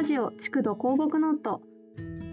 ラジオ築土鉱木ノート。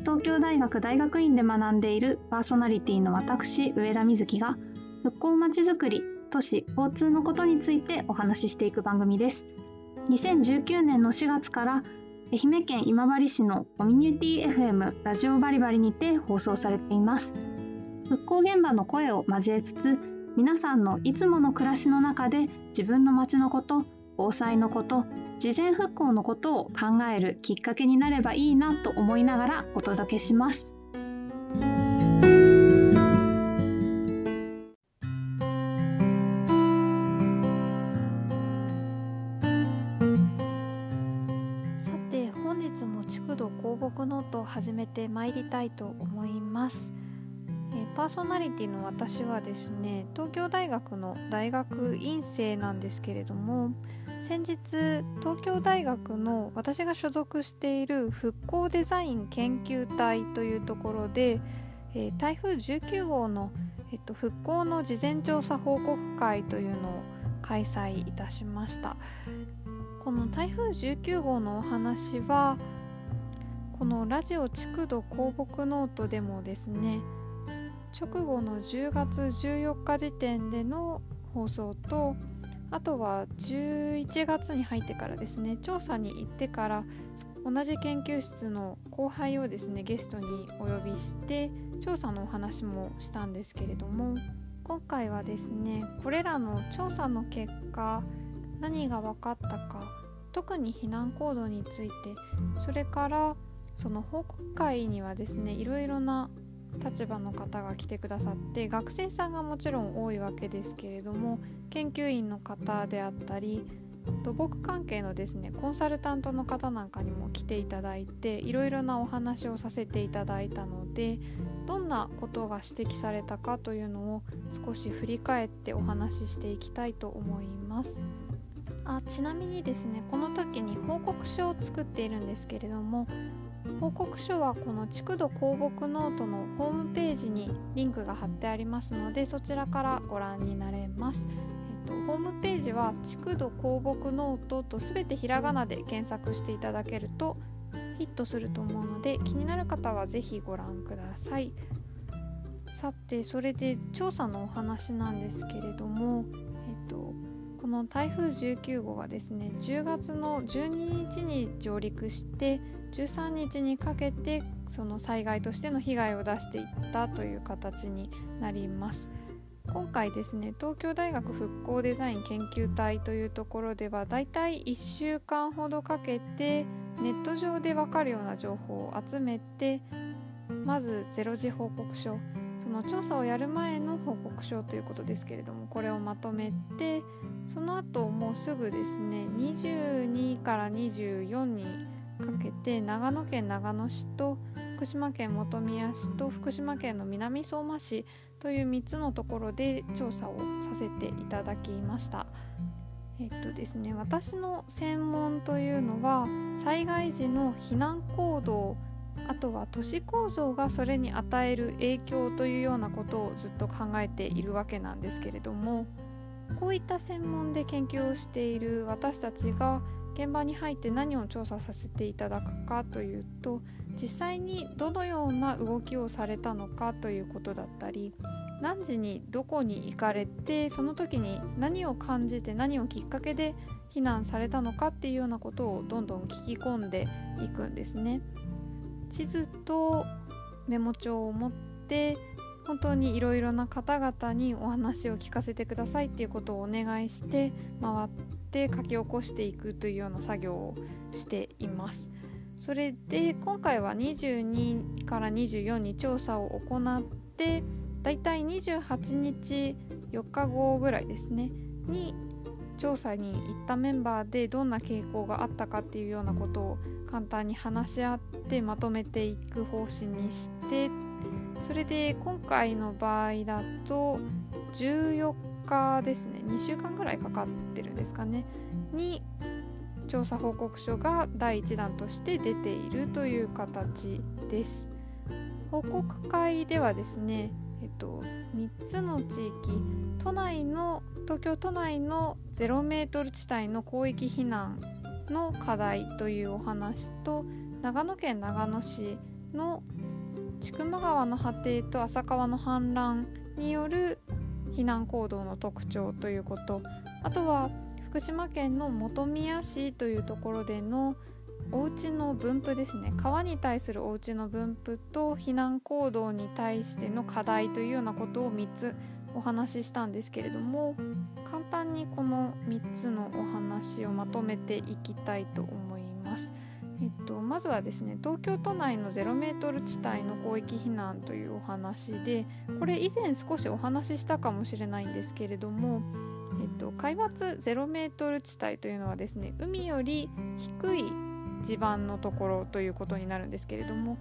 東京大学大学院で学んでいるパーソナリティの私上田瑞希が復興まちづくり都市交通のことについてお話ししていく番組です。2019年の4月から愛媛県今治市のコミュニティ FM ラジオバリバリにて放送されています。復興現場の声を交えつつ皆さんのいつもの暮らしの中で自分の街のこと防災のこと事前復興のことを考えるきっかけになればいいなと思いながらお届けします。さて本日も築土鉱木ノートを始めてまいりたいと思います。えパーソナリティの私はですね東京大学の大学院生なんですけれども先日東京大学の私が所属している復興デザイン研究隊というところで、えー、台風19号の、えっと、復興の事前調査報告会というのを開催いたしました。この台風19号のお話はこのラジオ築土広木ノートでもですね直後の10月14日時点での放送とあとは11月に入ってからですね調査に行ってから同じ研究室の後輩をですねゲストにお呼びして調査のお話もしたんですけれども今回はですねこれらの調査の結果何が分かったか特に避難行動についてそれからその報告会にはですねいろいろな立場の方が来てくださって学生さんがもちろん多いわけですけれども研究員の方であったり土木関係のですねコンサルタントの方なんかにも来ていただいていろいろなお話をさせていただいたのでどんなことが指摘されたかというのを少し振り返ってお話ししていきたいと思います。あちなみにですねこの時に報告書を作っているんですけれども報告書はこの築土鉱木ノートのホームページにリンクが貼ってありますのでそちらからご覧になれます。えっと、ホームページは築土鉱木ノートと全てひらがなで検索していただけるとヒットすると思うので気になる方は是非ご覧ください。さてそれで調査のお話なんですけれども、の台風19号はですね10月の12日に上陸して13日にかけてその災害としての被害を出していったという形になります。今回ですね東京大学復興デザイン研究隊というところではだいたい1週間ほどかけてネット上でわかるような情報を集めてまず0時報告書その調査をやる前の報告書ということですけれどもこれをまとめてその後もうすぐですね22から24にかけて長野県長野市と福島県本宮市と福島県の南相馬市という3つのところで調査をさせていただきました。えっとですね、私の専門というのは災害時の避難行動あとは都市構造がそれに与える影響というようなことをずっと考えているわけなんですけれどもこういった専門で研究をしている私たちが現場に入って何を調査させていただくかというと実際にどのような動きをされたのかということだったり何時にどこに行かれてその時に何を感じて何をきっかけで避難されたのかっていうようなことをどんどん聞き込んでいくんですね。地図とメモ帳を持って本当にいろいろな方々にお話を聞かせてくださいっていうことをお願いして回って書き起こしていくというような作業をしています。それで今回は22から24に調査を行ってだいたい28日4日後ぐらいですねに調査に行ったメンバーでどんな傾向があったかっていうようなことを簡単に話し合ってまとめていく方針にしてそれで今回の場合だと14日ですね2週間ぐらいかかってるんですかねに調査報告書が第1弾として出ているという形です。報告会ではですね、えっと、3つの地域都内の東京都内の0メートル地帯の広域避難の課題というお話と長野県長野市の千曲川の果てと浅川の氾濫による避難行動の特徴ということあとは福島県の本宮市というところでのお家の分布ですね川に対するお家の分布と避難行動に対しての課題というようなことを3つお話ししたんですけれども簡単にこの3つのお話をまとめていきたいと思います。えっと、まずはですね東京都内の0メートル地帯の広域避難というお話でこれ以前少しお話ししたかもしれないんですけれども、えっと、海抜0メートル地帯というのはですね海より低い地盤のところということになるんですけれども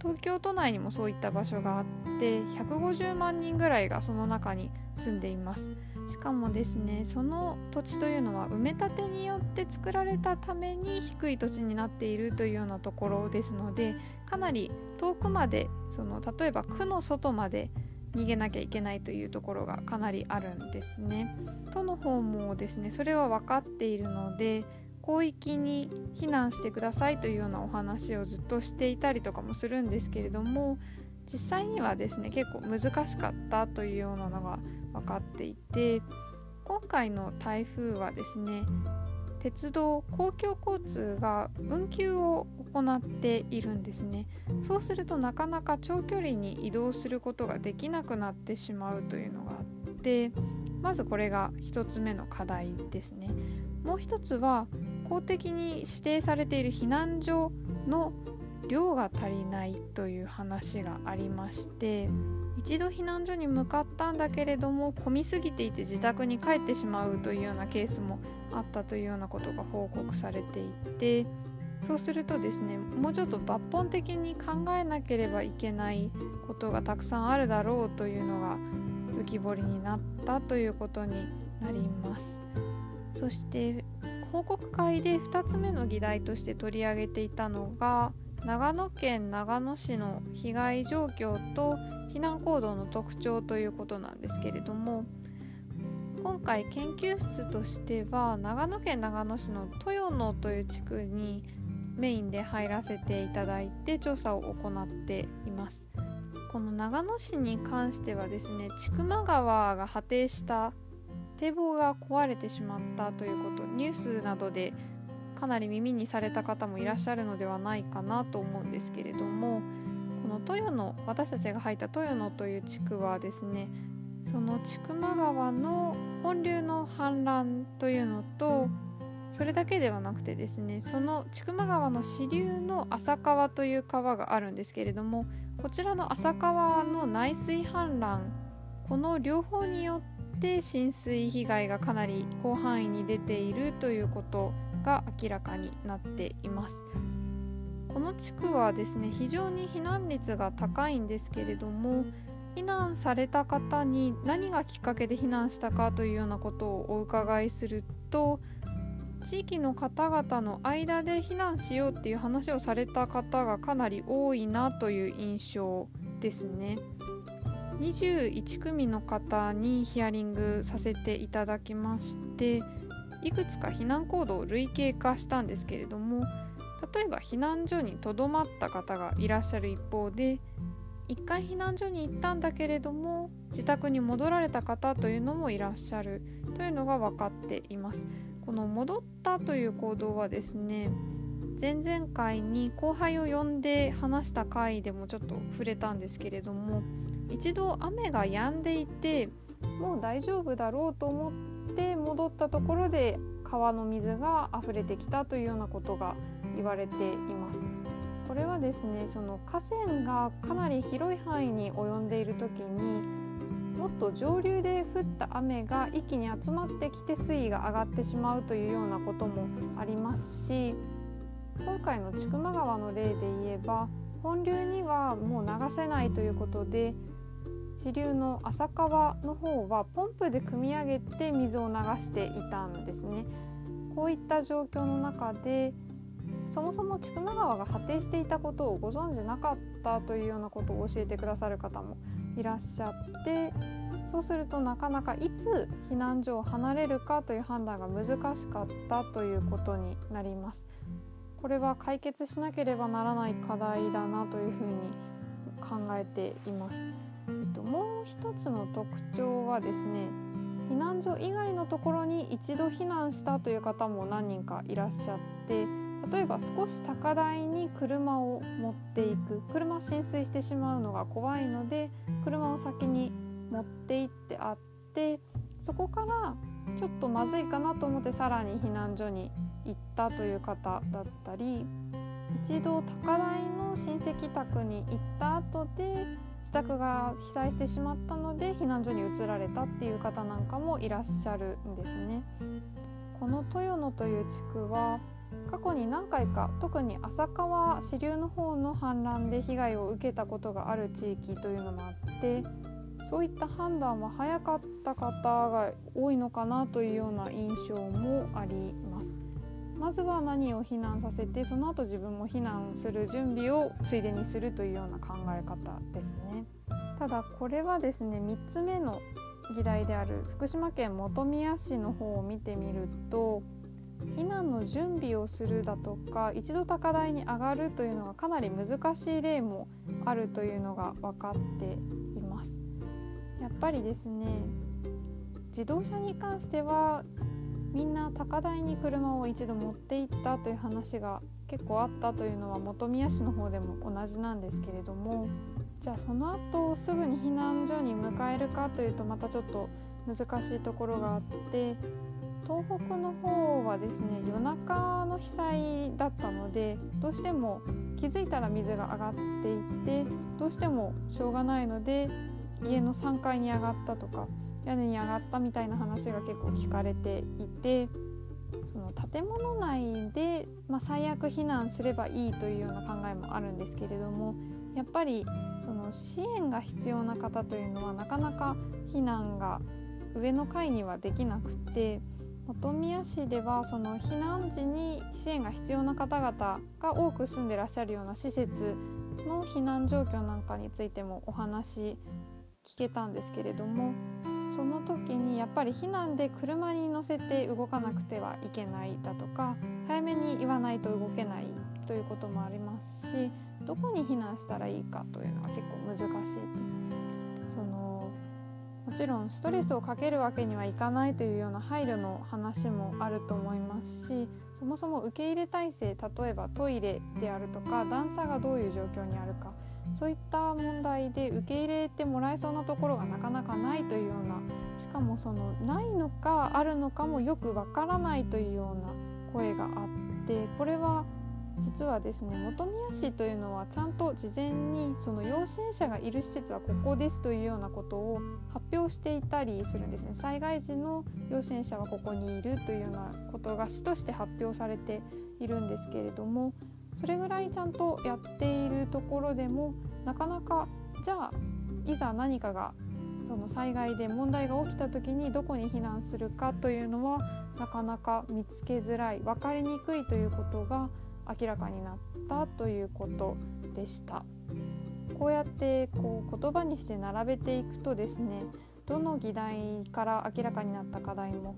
東京都内にもそういった場所があって150万人ぐらいがその中に住んでいますしかもですねその土地というのは埋め立てによって作られたために低い土地になっているというようなところですのでかなり遠くまでその例えば区の外まで逃げなきゃいけないというところがかなりあるんですね。都の方もですねそれは分かっているので広域に避難してくださいというようなお話をずっとしていたりとかもするんですけれども実際にはですね結構難しかったというようなのが分かっていて今回の台風はですね鉄道公共交通が運休を行っているんですね。そうするとなかなか長距離に移動することができなくなってしまうというのがあってまずこれが1つ目の課題ですね。もう一つは公的に指定されている避難所の量が足りないという話がありまして一度避難所に向かったんだけれども混みすぎていて自宅に帰ってしまうというようなケースもあったというようなことが報告されていてそうするとですねもうちょっと抜本的に考えなければいけないことがたくさんあるだろうというのが浮き彫りになったということになります。そして報告会で2つ目の議題として取り上げていたのが長野県長野市の被害状況と避難行動の特徴ということなんですけれども今回研究室としては長野県長野市の豊野という地区にメインで入らせていただいて調査を行っています。この長野市に関してはですね千曲川が果定した堤防が壊れてしまったということニュースなどでかなり耳にされた方もいらっしゃるのではないかなと思うんですけれどもこの豊野私たちが入った豊野という地区はですねその千曲川の本流の氾濫というのとそれだけではなくてですねその千曲川の支流の浅川という川があるんですけれどもこちらの浅川の内水氾濫この両方によって浸水被害がかなり広範囲に出ているということが明らかになっています。この地区はですね非常に避難率が高いんですけれども避難された方に何がきっかけで避難したかというようなことをお伺いすると地域の方々の間で避難しようっていう話をされた方がかなり多いなという印象ですね。21組の方にヒアリングさせていただきましていくつか避難行動を類型化したんですけれども例えば避難所にとどまった方がいらっしゃる一方で1回避難所に行ったんだけれども自宅に戻られた方というのもいらっしゃるというのが分かっています。この戻ったという行動はですね前々回に後輩を呼んで話した回でもちょっと触れたんですけれども一度雨が止んでいてもう大丈夫だろうと思って戻ったところで川の水が溢れてきたというようなことが言われています。これはですねその河川がかなり広い範囲に及んでいる時にもっと上流で降った雨が一気に集まってきて水位が上がってしまうというようなこともありますし今回の千曲川の例で言えば本流にはもう流せないということで支流の浅川の方はポンプで汲み上げて水を流していたんですね。こういった状況の中でそもそも千曲川が破堤していたことをご存じなかったというようなことを教えてくださる方もいらっしゃってそうするとなかなかいつ避難所を離れるかという判断が難しかったということになります。これは解決しなければならない課題だなというふうに考えています。えっと、もう一つの特徴はですね避難所以外のところに一度避難したという方も何人かいらっしゃって例えば少し高台に車を持っていく車浸水してしまうのが怖いので車を先に持って行ってあってそこからちょっとまずいかなと思ってさらに避難所に行ったという方だったり一度高台の親戚宅に行った後で自宅が被災してしまったので避難所に移られたっていう方なんかもいらっしゃるんですね。この豊野という地区は過去に何回か特に浅川支流の方の氾濫で被害を受けたことがある地域というのもあってそういった判断は早かった方が多いのかなというような印象もありま。ずは何を避難させてその後自分も避難する準備をついでにするというような考え方ですねただこれはですね3つ目の議題である福島県本宮市の方を見てみると避難の準備をするだとか一度高台に上がるというのがかなり難しい例もあるというのが分かっていますやっぱりですね自動車に関してはみんな高台に車を一度持って行ったという話が結構あったというのは本宮市の方でも同じなんですけれどもじゃあその後すぐに避難所に迎えるかというとまたちょっと難しいところがあって東北の方はですね夜中の被災だったのでどうしても気づいたら水が上がっていてどうしてもしょうがないので家の3階に上がったとか屋根に上がったみたいな話が結構聞かれていてその建物内で、まあ、最悪避難すればいいというような考えもあるんですけれどもやっぱりその支援が必要な方というのはなかなか避難が上の階にはできなくて本宮市ではその避難時に支援が必要な方々が多く住んでらっしゃるような施設の避難状況なんかについてもお話聞けたんですけれどもその時にやっぱり避難で車に乗せて動かなくてはいけないだとか早めに言わないと動けないということもありますしどこに避難したらいいかというのは結構難しい。そのもちろんストレスをかけるわけにはいかないというような配慮の話もあると思いますしそもそも受け入れ体制例えばトイレであるとか段差がどういう状況にあるかそういった問題で受け入れてもらえそうなところがなかなかないというようなしかもそのないのかあるのかもよくわからないというような声があってこれは実はですね本宮市というのはちゃんと事前にその養子縁者がいる施設はここですというようなことを発表していたりするんですね。災害時の養子縁者はここにいるというようなことが市として発表されているんですけれどもそれぐらいちゃんとやっているところでもなかなかじゃあいざ何かがその災害で問題が起きた時にどこに避難するかというのはなかなか見つけづらい分かりにくいということが明らかになったということでした。こうやってこう言葉にして並べていくとですねどの議題から明らかになった課題も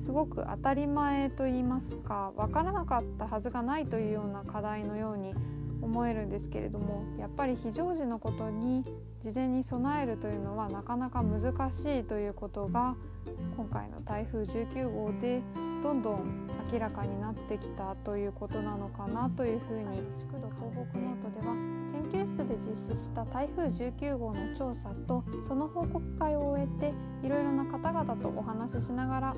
すごく当たり前と言いますか分からなかったはずがないというような課題のように思えるんですけれどもやっぱり非常時のことに事前に備えるというのはなかなか難しいということが今回の台風19号でどんどん明らかになってきたということなのかなというふうに地区土東北ノートでは研究室で実施した台風19号の調査とその報告会を終えていろいろな方々とお話ししながら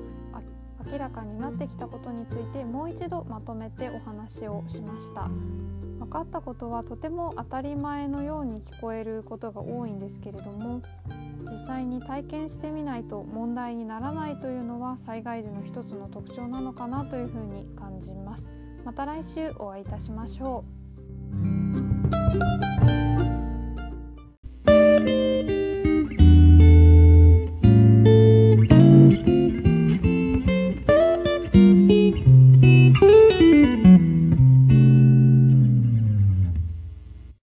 明らかになってきたことについてもう一度まとめてお話をしました。分かったことはとても当たり前のように聞こえることが多いんですけれども実際に体験してみないと問題にならないというのは災害時の一つの特徴なのかなというふうに感じます。また来週お会いいたしましょう。